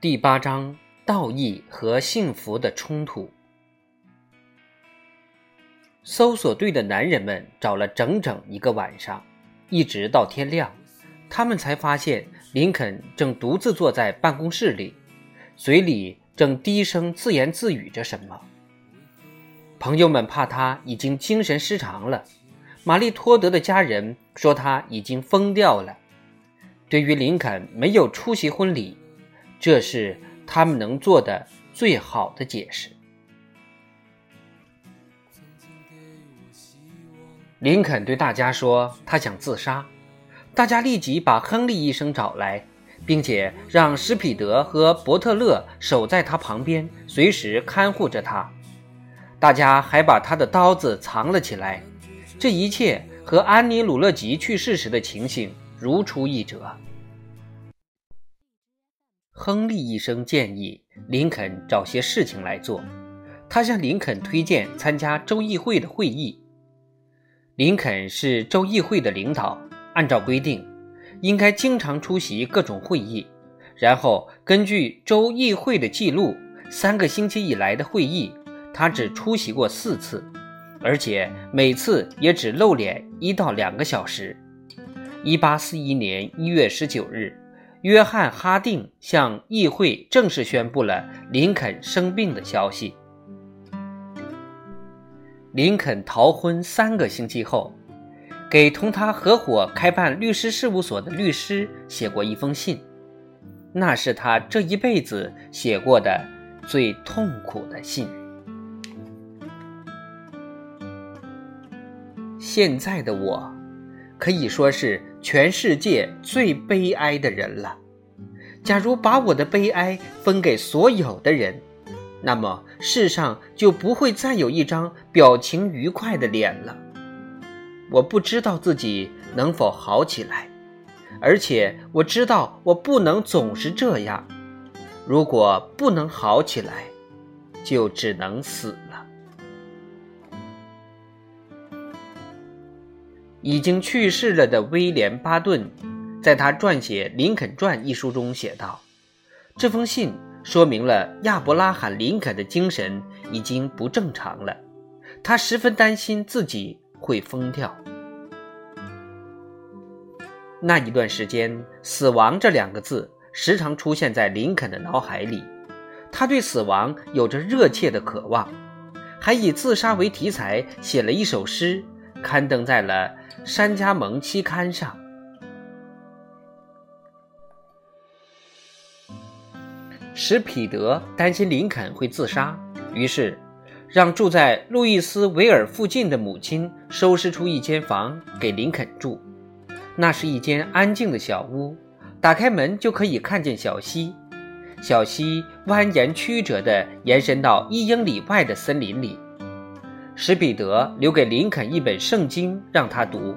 第八章：道义和幸福的冲突。搜索队的男人们找了整整一个晚上，一直到天亮，他们才发现林肯正独自坐在办公室里，嘴里正低声自言自语着什么。朋友们怕他已经精神失常了，玛丽托德的家人说他已经疯掉了。对于林肯没有出席婚礼。这是他们能做的最好的解释。林肯对大家说：“他想自杀。”大家立即把亨利医生找来，并且让史彼得和伯特勒守在他旁边，随时看护着他。大家还把他的刀子藏了起来。这一切和安妮·鲁勒吉去世时的情形如出一辙。亨利医生建议林肯找些事情来做，他向林肯推荐参加州议会的会议。林肯是州议会的领导，按照规定，应该经常出席各种会议。然后根据州议会的记录，三个星期以来的会议，他只出席过四次，而且每次也只露脸一到两个小时。一八四一年一月十九日。约翰·哈定向议会正式宣布了林肯生病的消息。林肯逃婚三个星期后，给同他合伙开办律师事务所的律师写过一封信，那是他这一辈子写过的最痛苦的信。现在的我。可以说是全世界最悲哀的人了。假如把我的悲哀分给所有的人，那么世上就不会再有一张表情愉快的脸了。我不知道自己能否好起来，而且我知道我不能总是这样。如果不能好起来，就只能死。已经去世了的威廉·巴顿，在他撰写《林肯传》一书中写道：“这封信说明了亚伯拉罕·林肯的精神已经不正常了，他十分担心自己会疯掉。”那一段时间，“死亡”这两个字时常出现在林肯的脑海里，他对死亡有着热切的渴望，还以自杀为题材写了一首诗。刊登在了《山加盟》期刊上。史彼得担心林肯会自杀，于是让住在路易斯维尔附近的母亲收拾出一间房给林肯住。那是一间安静的小屋，打开门就可以看见小溪。小溪蜿蜒曲折地延伸到一英里外的森林里。史彼得留给林肯一本圣经让他读，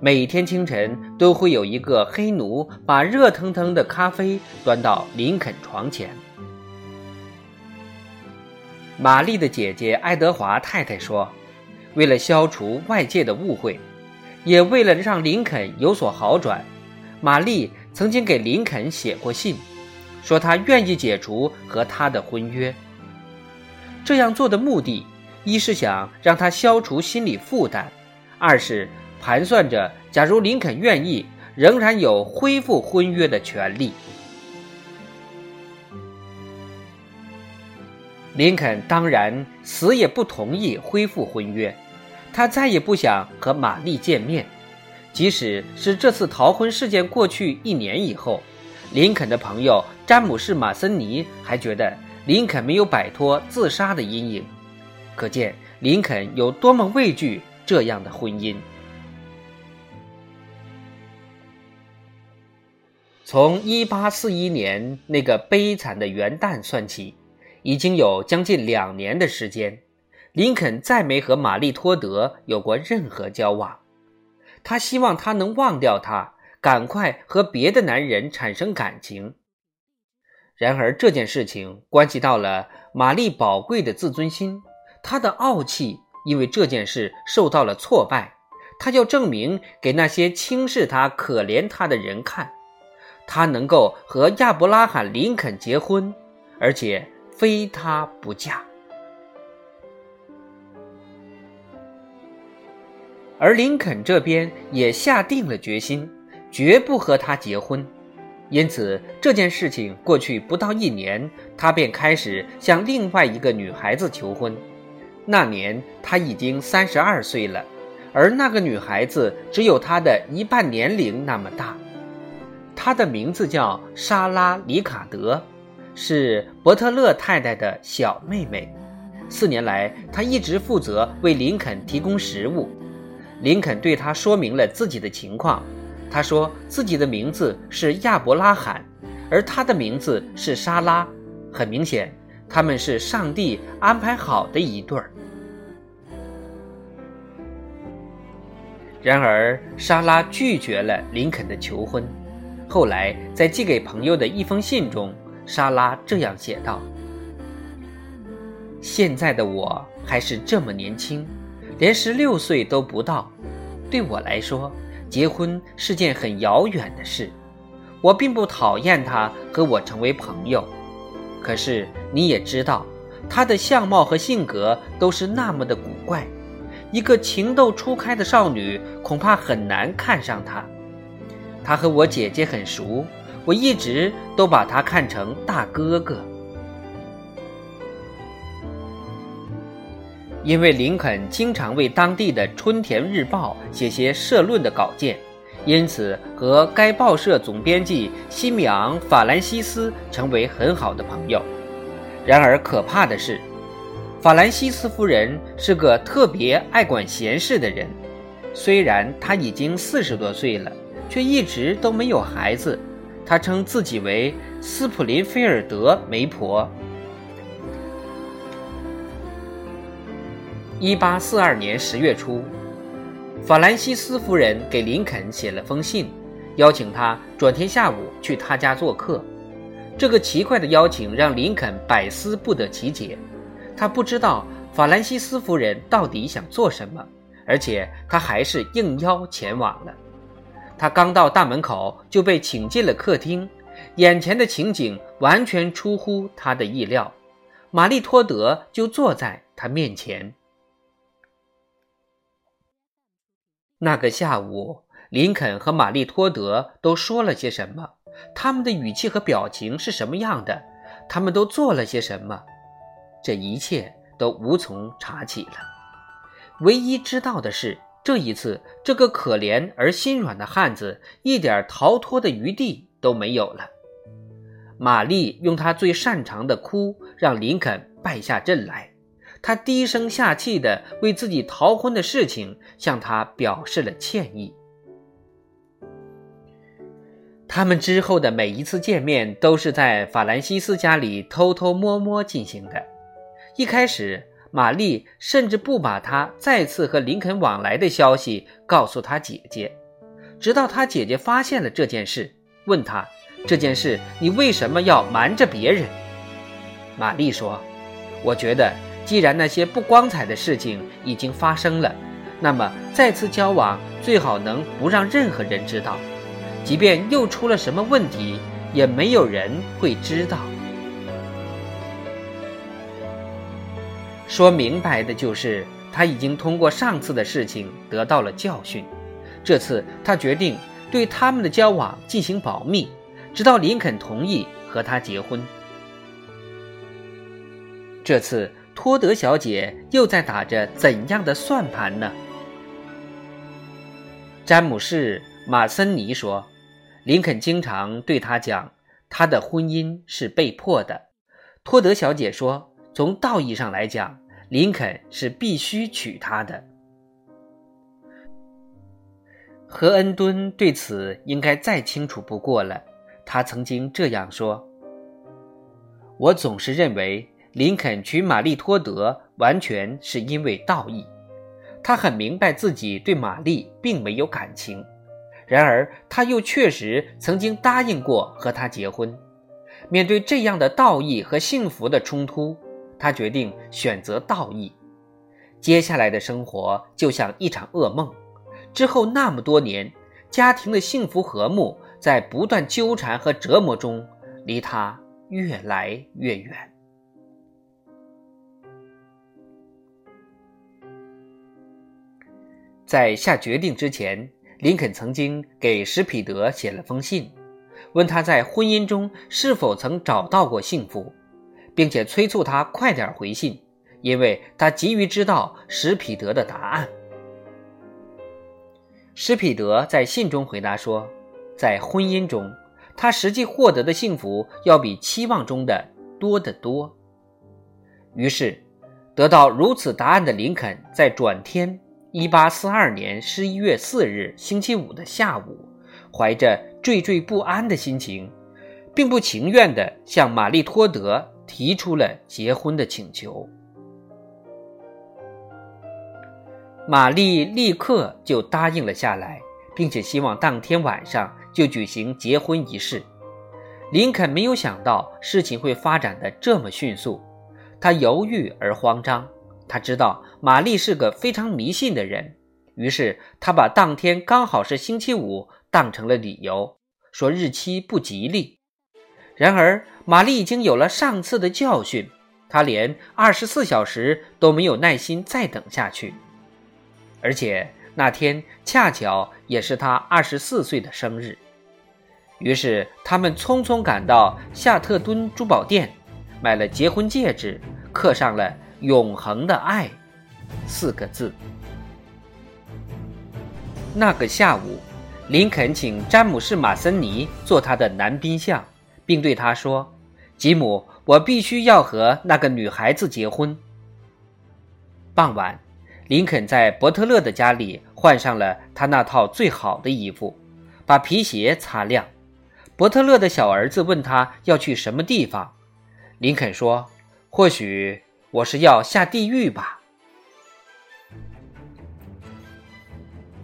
每天清晨都会有一个黑奴把热腾腾的咖啡端到林肯床前。玛丽的姐姐爱德华太太说：“为了消除外界的误会，也为了让林肯有所好转，玛丽曾经给林肯写过信，说她愿意解除和他的婚约。这样做的目的。”一是想让他消除心理负担，二是盘算着，假如林肯愿意，仍然有恢复婚约的权利。林肯当然死也不同意恢复婚约，他再也不想和玛丽见面，即使是这次逃婚事件过去一年以后，林肯的朋友詹姆士·马森尼还觉得林肯没有摆脱自杀的阴影。可见林肯有多么畏惧这样的婚姻。从1841年那个悲惨的元旦算起，已经有将近两年的时间，林肯再没和玛丽托德有过任何交往。他希望他能忘掉他，赶快和别的男人产生感情。然而这件事情关系到了玛丽宝贵的自尊心。他的傲气因为这件事受到了挫败，他要证明给那些轻视他、可怜他的人看，他能够和亚伯拉罕·林肯结婚，而且非他不嫁。而林肯这边也下定了决心，绝不和他结婚。因此，这件事情过去不到一年，他便开始向另外一个女孩子求婚。那年他已经三十二岁了，而那个女孩子只有他的一半年龄那么大。她的名字叫莎拉·里卡德，是伯特勒太太的小妹妹。四年来，她一直负责为林肯提供食物。林肯对她说明了自己的情况，他说自己的名字是亚伯拉罕，而他的名字是莎拉。很明显，他们是上帝安排好的一对儿。然而，莎拉拒绝了林肯的求婚。后来，在寄给朋友的一封信中，莎拉这样写道：“现在的我还是这么年轻。”连十六岁都不到，对我来说，结婚是件很遥远的事。我并不讨厌他和我成为朋友，可是你也知道，他的相貌和性格都是那么的古怪，一个情窦初开的少女恐怕很难看上他。他和我姐姐很熟，我一直都把他看成大哥哥。因为林肯经常为当地的《春田日报》写些社论的稿件，因此和该报社总编辑西米昂·法兰西斯成为很好的朋友。然而，可怕的是，法兰西斯夫人是个特别爱管闲事的人。虽然她已经四十多岁了，却一直都没有孩子。她称自己为斯普林菲尔德媒婆。一八四二年十月初，法兰西斯夫人给林肯写了封信，邀请他转天下午去他家做客。这个奇怪的邀请让林肯百思不得其解。他不知道法兰西斯夫人到底想做什么，而且他还是应邀前往了。他刚到大门口就被请进了客厅，眼前的情景完全出乎他的意料。玛丽托德就坐在他面前。那个下午，林肯和玛丽托德都说了些什么？他们的语气和表情是什么样的？他们都做了些什么？这一切都无从查起了。唯一知道的是，这一次，这个可怜而心软的汉子一点逃脱的余地都没有了。玛丽用她最擅长的哭，让林肯败下阵来。他低声下气地为自己逃婚的事情向他表示了歉意。他们之后的每一次见面都是在法兰西斯家里偷偷摸摸进行的。一开始，玛丽甚至不把他再次和林肯往来的消息告诉他姐姐，直到他姐姐发现了这件事，问他这件事你为什么要瞒着别人。玛丽说：“我觉得。”既然那些不光彩的事情已经发生了，那么再次交往最好能不让任何人知道，即便又出了什么问题，也没有人会知道。说明白的就是，他已经通过上次的事情得到了教训，这次他决定对他们的交往进行保密，直到林肯同意和他结婚。这次。托德小姐又在打着怎样的算盘呢？詹姆士·马森尼说：“林肯经常对他讲，他的婚姻是被迫的。”托德小姐说：“从道义上来讲，林肯是必须娶她的。”何恩敦对此应该再清楚不过了。他曾经这样说：“我总是认为。”林肯娶玛丽托德完全是因为道义，他很明白自己对玛丽并没有感情，然而他又确实曾经答应过和她结婚。面对这样的道义和幸福的冲突，他决定选择道义。接下来的生活就像一场噩梦。之后那么多年，家庭的幸福和睦在不断纠缠和折磨中，离他越来越远。在下决定之前，林肯曾经给史彼得写了封信，问他在婚姻中是否曾找到过幸福，并且催促他快点回信，因为他急于知道史彼得的答案。史彼得在信中回答说，在婚姻中，他实际获得的幸福要比期望中的多得多。于是，得到如此答案的林肯在转天。一八四二年十一月四日星期五的下午，怀着惴惴不安的心情，并不情愿地向玛丽托德提出了结婚的请求。玛丽立刻就答应了下来，并且希望当天晚上就举行结婚仪式。林肯没有想到事情会发展的这么迅速，他犹豫而慌张。他知道玛丽是个非常迷信的人，于是他把当天刚好是星期五当成了理由，说日期不吉利。然而玛丽已经有了上次的教训，她连二十四小时都没有耐心再等下去。而且那天恰巧也是她二十四岁的生日，于是他们匆匆赶到夏特敦珠宝店，买了结婚戒指，刻上了。永恒的爱，四个字。那个下午，林肯请詹姆士·马森尼做他的男宾相，并对他说：“吉姆，我必须要和那个女孩子结婚。”傍晚，林肯在伯特勒的家里换上了他那套最好的衣服，把皮鞋擦亮。伯特勒的小儿子问他要去什么地方，林肯说：“或许。”我是要下地狱吧？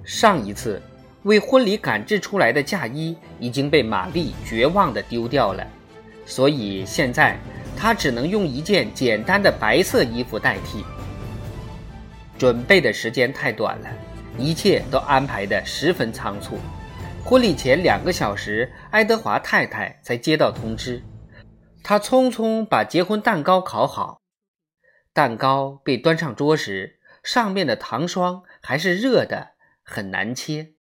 上一次为婚礼赶制出来的嫁衣已经被玛丽绝望的丢掉了，所以现在她只能用一件简单的白色衣服代替。准备的时间太短了，一切都安排的十分仓促。婚礼前两个小时，爱德华太太才接到通知，她匆匆把结婚蛋糕烤好。蛋糕被端上桌时，上面的糖霜还是热的，很难切。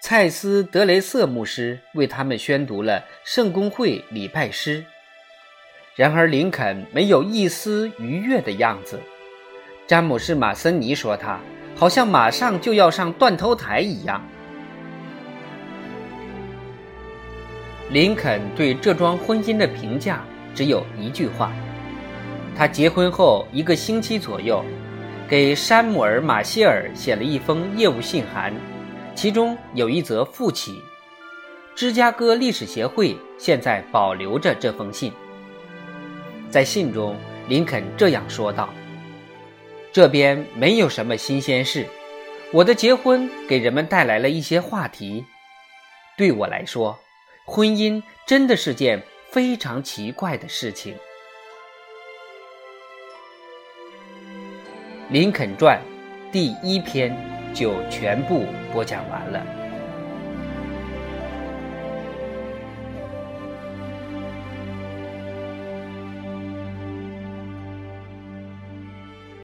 蔡斯·德雷瑟牧师为他们宣读了圣公会礼拜诗，然而林肯没有一丝愉悦的样子。詹姆士·马森尼说他好像马上就要上断头台一样。林肯对这桩婚姻的评价。只有一句话。他结婚后一个星期左右，给山姆尔·马歇尔写了一封业务信函，其中有一则附启。芝加哥历史协会现在保留着这封信。在信中，林肯这样说道：“这边没有什么新鲜事，我的结婚给人们带来了一些话题。对我来说，婚姻真的是件……”非常奇怪的事情，《林肯传》第一篇就全部播讲完了。